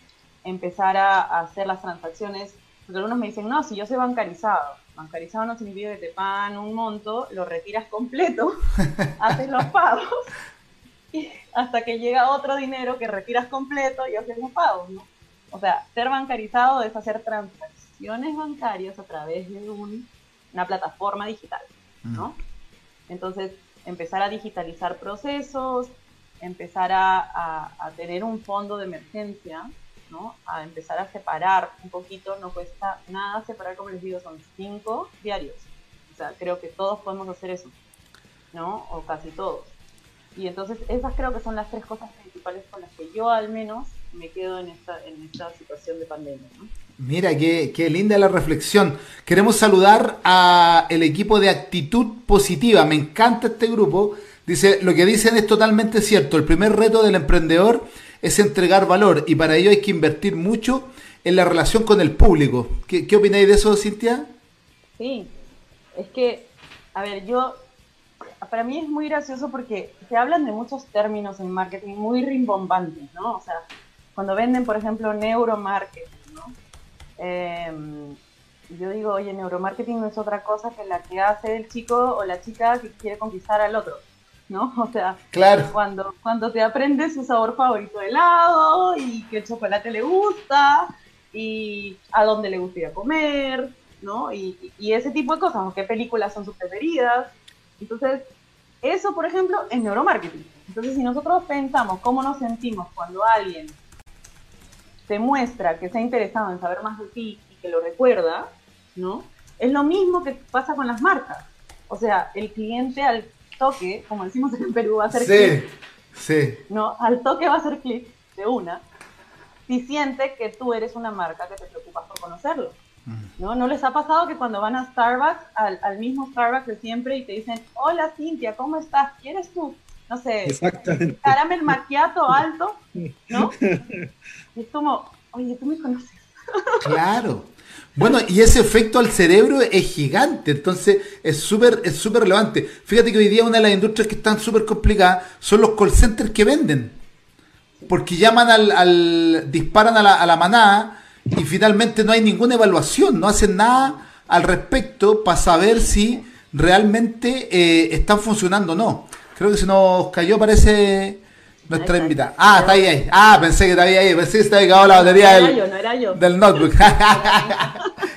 empezar a, hacer las transacciones, porque algunos me dicen, no, si yo soy bancarizado, bancarizado no significa que te pagan un monto, lo retiras completo, haces los pagos, y hasta que llega otro dinero que retiras completo y haces los pagos, ¿no? O sea, ser bancarizado es hacer transacciones bancarias a través de una plataforma digital, ¿no? Mm. Entonces, empezar a digitalizar procesos, empezar a, tener un fondo de emergencia, ¿no? A empezar a separar un poquito, no cuesta nada separar, como les digo, son cinco diarios. O sea, creo que todos podemos hacer eso, ¿no? O casi todos. Y entonces esas creo que son las tres cosas principales con las que yo al menos me quedo en esta, en esta situación de pandemia. Mira, qué, qué, linda la reflexión. Queremos saludar a el equipo de Actitud Positiva. Me encanta este grupo. Dice, lo que dicen es totalmente cierto. El primer reto del emprendedor es entregar valor y para ello hay que invertir mucho en la relación con el público. ¿Qué, qué opináis de eso, Cintia? Sí, es que, a ver, yo para mí es muy gracioso porque se hablan de muchos términos en marketing muy rimbombantes, ¿no? O sea, cuando venden, por ejemplo, neuromarketing, ¿no? Em, yo digo, oye, neuromarketing no es otra cosa que la que hace el chico o la chica que quiere conquistar al otro, ¿no? O sea, claro. cuando, cuando te aprendes su sabor favorito de helado y qué chocolate le gusta y a dónde le gusta ir a comer, ¿no? Y, y ese tipo de cosas, o qué películas son sus preferidas, entonces, eso, por ejemplo, es neuromarketing. Entonces, si nosotros pensamos cómo nos sentimos cuando alguien te muestra que se ha interesado en saber más de ti y que lo recuerda, ¿no? Es lo mismo que pasa con las marcas. O sea, el cliente al toque, como decimos en Perú, va a hacer sí, Sí. No, al toque va a hacer clic de una si siente que tú eres una marca que te preocupas por conocerlo. ¿No? ¿No les ha pasado que cuando van a Starbucks, al, mismo Starbucks de siempre, y te dicen, hola Cintia, ¿cómo estás? ¿Quieres tú? No sé, caramel macchiato alto, ¿no? Y es como, oye, tú me conoces. Claro. Bueno, y ese efecto al cerebro es gigante, entonces es súper es súper relevante. Fíjate que hoy día una de las industrias que están súper complicadas son los call centers que venden. Porque llaman al, al disparan a la, a la manada y finalmente no hay ninguna evaluación, no hacen nada al respecto para saber si realmente eh, están funcionando o no. Creo que se nos cayó, parece, nuestra invitada. Ah, está ahí, ahí. Ah, pensé que estaba ahí, pensé que estaba llegado la batería del, notebook.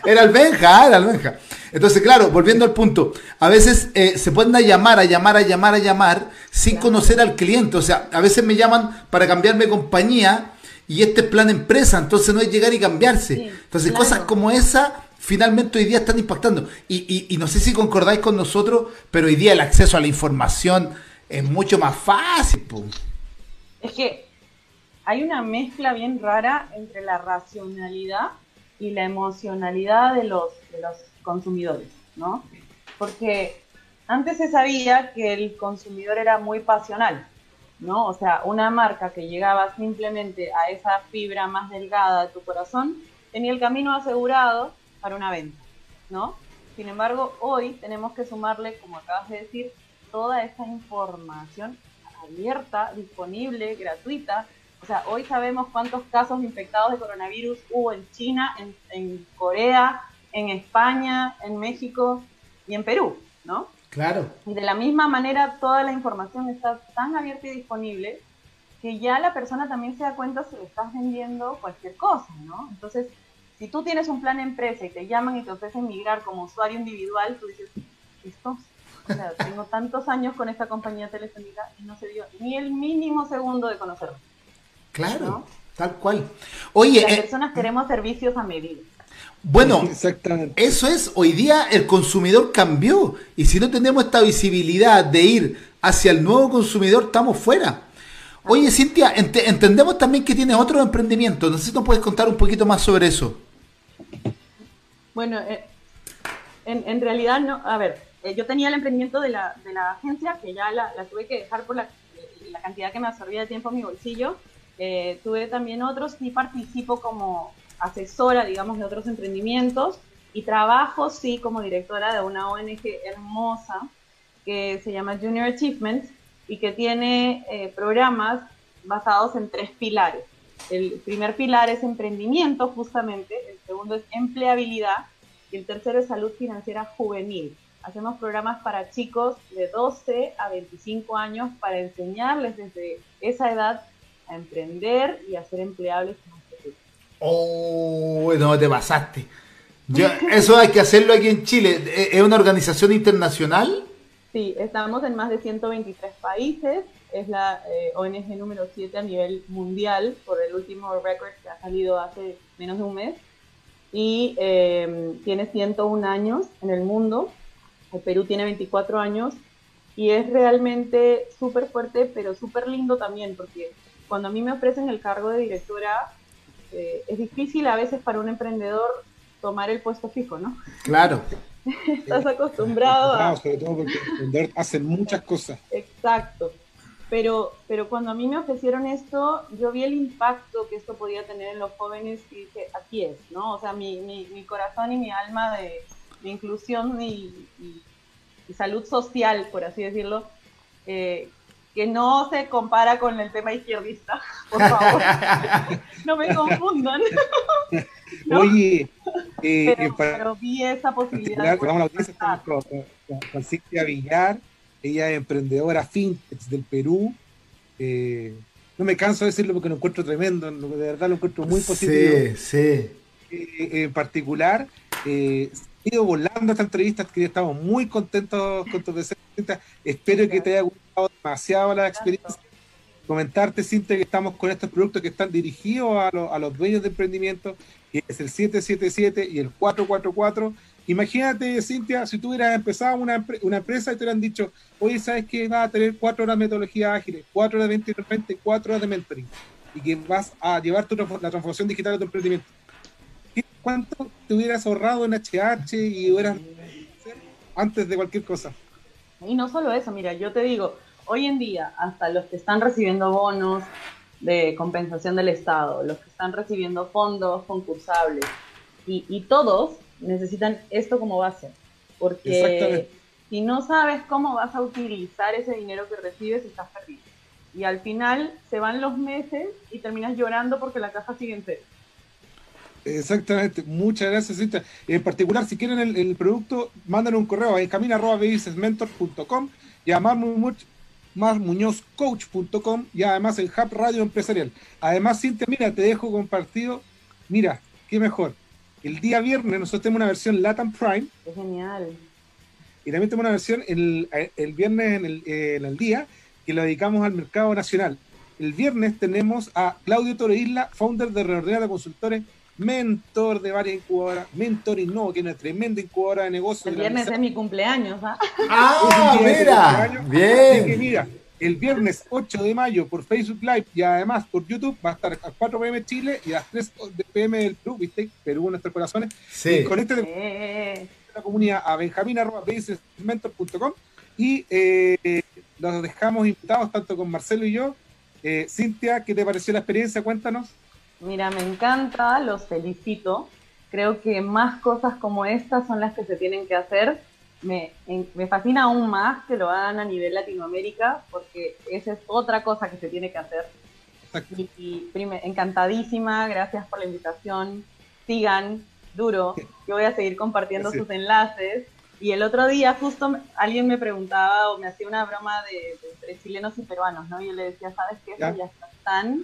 era el Benja, era el Benja. Entonces, claro, volviendo al punto, a veces eh, se pueden a llamar, a llamar, a llamar, a llamar, sin conocer al cliente. O sea, a veces me llaman para cambiarme compañía y este es plan empresa, entonces no es llegar y cambiarse. entonces cosas como esa finalmente hoy día están impactando. Y, y, no sé si concordáis con nosotros, pero hoy día el acceso a la información es mucho más fácil. Es que hay una mezcla bien rara entre la racionalidad y la emocionalidad de los, de consumidores, ¿no? Porque antes se sabía que el consumidor era muy pasional, ¿no? O sea, una marca que llegaba simplemente a esa fibra más delgada de tu corazón tenía el camino asegurado para una venta, ¿no? Sin embargo, hoy tenemos que sumarle, como acabas de decir, toda esta información abierta, disponible, gratuita. O sea, hoy sabemos cuántos casos infectados de coronavirus hubo en China, en, en Corea, en España, en México y en Perú, ¿no? Claro. Y de la misma manera, toda la información está tan abierta y disponible que ya la persona también se da cuenta si le estás vendiendo cualquier cosa, ¿no? Entonces, si tú tienes un plan de empresa y te llaman y te ofrecen migrar como usuario individual, tú dices, esto, o sea, tengo tantos años con esta compañía telefónica y no se dio ni el mínimo segundo de conocerlo. Claro, tal cual. Oye, las eh, personas queremos servicios a medida. Bueno, eso es, hoy día el consumidor cambió y si no tenemos esta visibilidad de ir hacia el nuevo consumidor, estamos fuera. Oye, Cintia, entendemos también que tienes otro emprendimiento, no sé si nos puedes contar un poquito más sobre eso. Bueno, eh, en, realidad no, a ver, eh, yo tenía el emprendimiento de la, de la agencia que ya la, tuve que dejar por la, la, cantidad que me absorbía de tiempo en mi bolsillo. Eh, tuve también otros y participo como asesora, digamos, de otros emprendimientos. Y trabajo, sí, como directora de una ONG hermosa que se llama Junior Achievement y que tiene eh, programas basados en tres pilares. El primer pilar es emprendimiento, justamente, el segundo es empleabilidad y el tercero es salud financiera juvenil. Hacemos programas para chicos de 12 a 25 años para enseñarles desde esa edad a emprender y a ser empleables futuro. Oh, no, te pasaste. eso hay que hacerlo aquí en Chile. ¿Es una organización internacional? Sí, estamos en más de 123 países. Es la eh, ONG número 7 a nivel mundial por el último record que ha salido hace menos de un mes. Y eh, tiene 101 años en el mundo el Perú tiene 24 años y es realmente súper fuerte, pero súper lindo también, porque cuando a mí me ofrecen el cargo de directora, eh, es difícil a veces para un emprendedor tomar el puesto fijo, ¿no? Claro. Estás acostumbrado a... Sobre todo porque emprendedor hacen muchas cosas. Exacto. Pero, pero cuando a mí me ofrecieron esto, yo vi el impacto que esto podía tener en los jóvenes y dije, aquí es, ¿no? O sea, mi, mi, mi corazón y mi alma de, de inclusión y, salud social, por así decirlo, eh, que no se compara con el tema izquierdista, por favor. no me confundan. Oye, eh, pero, vi esa posibilidad. Vamos a con, con, Cintia Villar, ella es emprendedora fintech del Perú. Eh, no me canso de decirlo porque lo encuentro tremendo, de verdad lo encuentro muy positivo. Sí, sí. en particular, eh, ido volando esta entrevista, que estamos muy contentos con tu presencia. Espero que te haya gustado demasiado la experiencia. Comentarte, Cintia, que estamos con estos productos que están dirigidos a, a los dueños de emprendimiento, que es el 777 y el 444. Imagínate, Cintia, si tú hubieras empezado una, una empresa y te hubieran dicho, oye, ¿sabes que vas a tener cuatro horas de metodología ágiles, cuatro horas de 20 y cuatro horas de mentoring, y que vas a llevar tu, la transformación digital de tu emprendimiento? ¿Cuánto te hubieras ahorrado en HH y hubieras antes de cualquier cosa? Y no solo eso, mira, yo te digo, hoy en día, hasta los que están recibiendo bonos de compensación del Estado, los que están recibiendo fondos concursables, y, todos necesitan esto como base, porque si no sabes cómo vas a utilizar ese dinero que recibes, estás perdido. Y al final se van los meses y terminas llorando porque la caja sigue en cero. Exactamente, muchas gracias, Cintia. En particular, si quieren el, producto, mandan un correo a encamina.com y a marmuñozcoach.com y además el Hub Radio Empresarial. Además, Cintia, mira, te dejo compartido. Mira, qué mejor. El día viernes nosotros tenemos una versión Latam Prime. Es genial. Y también tenemos una versión el, viernes en el, en el día que lo dedicamos al mercado nacional. El viernes tenemos a Claudio Toro Isla, founder de Reordena de Consultores mentor de varias incubadoras, mentor y no, que es una tremenda incubadora de negocios. El viernes es mi cumpleaños, ¿ah? Ah, mira, bien. mira, el viernes 8 de mayo por Facebook Live y además por YouTube va a estar a 4 pm Chile y a las 3 pm del Perú, ¿viste? Perú en nuestros corazones. Sí. Con este la comunidad a benjamin.mentor.com y eh, los dejamos invitados tanto con Marcelo y yo. Eh, Cintia, ¿qué te pareció la experiencia? Cuéntanos. Mira, me encanta, los felicito. Creo que más cosas como estas son las que se tienen que hacer. Me, me fascina aún más que lo hagan a nivel Latinoamérica, porque esa es otra cosa que se tiene que hacer. Y, encantadísima, gracias por la invitación. Sigan duro, yo voy a seguir compartiendo sus enlaces. Y el otro día justo alguien me preguntaba o me hacía una broma de, entre chilenos y peruanos, ¿no? Y yo le decía, ¿sabes qué? ¿Ya? ya está tan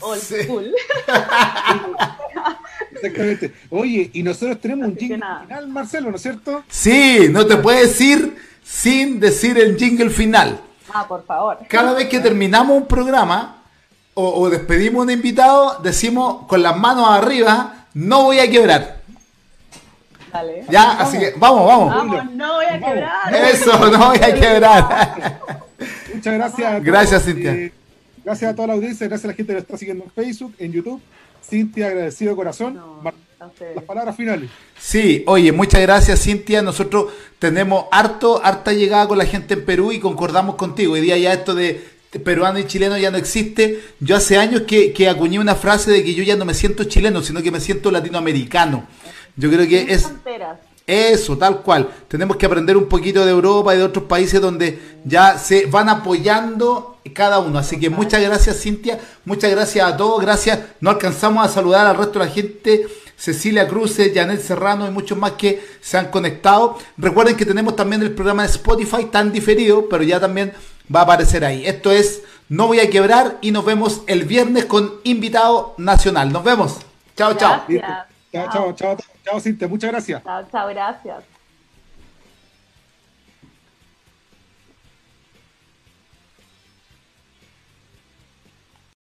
old school. Exactamente. Oye, y nosotros tenemos un jingle final, Marcelo, ¿no es cierto? Sí, no te puedes ir sin decir el jingle final. Ah, por favor. Cada vez que terminamos un programa o, despedimos un invitado, decimos con las manos arriba, no voy a quebrar. Dale. Ya, así que vamos, vamos. Vamos, no voy a quebrar. Eso, no voy a quebrar. Muchas gracias. Gracias, Cintia. Gracias a toda la audiencia, gracias a la gente que nos está siguiendo en Facebook, en YouTube. Cintia, agradecido de corazón. las palabras finales. Sí, oye, muchas gracias Cintia. Nosotros tenemos harto, harta llegada con la gente en Perú y concordamos contigo. Hoy día ya esto de peruano y chileno ya no existe. Yo hace años que, que acuñé una frase de que yo ya no me siento chileno, sino que me siento latinoamericano. Yo creo que es... Eso, tal cual. Tenemos que aprender un poquito de Europa y de otros países donde ya se van apoyando cada uno. Así que muchas gracias, Cintia. Muchas gracias a todos. Gracias. No alcanzamos a saludar al resto de la gente. Cecilia Cruz, Janet Serrano y muchos más que se han conectado. Recuerden que tenemos también el programa de Spotify tan diferido, pero ya también va a aparecer ahí. Esto es No Voy a Quebrar y nos vemos el viernes con invitado nacional. Nos vemos. Chao, chao. Chao, chao, chao, chao, Cintia. Muchas gracias. Chao, chao, gracias.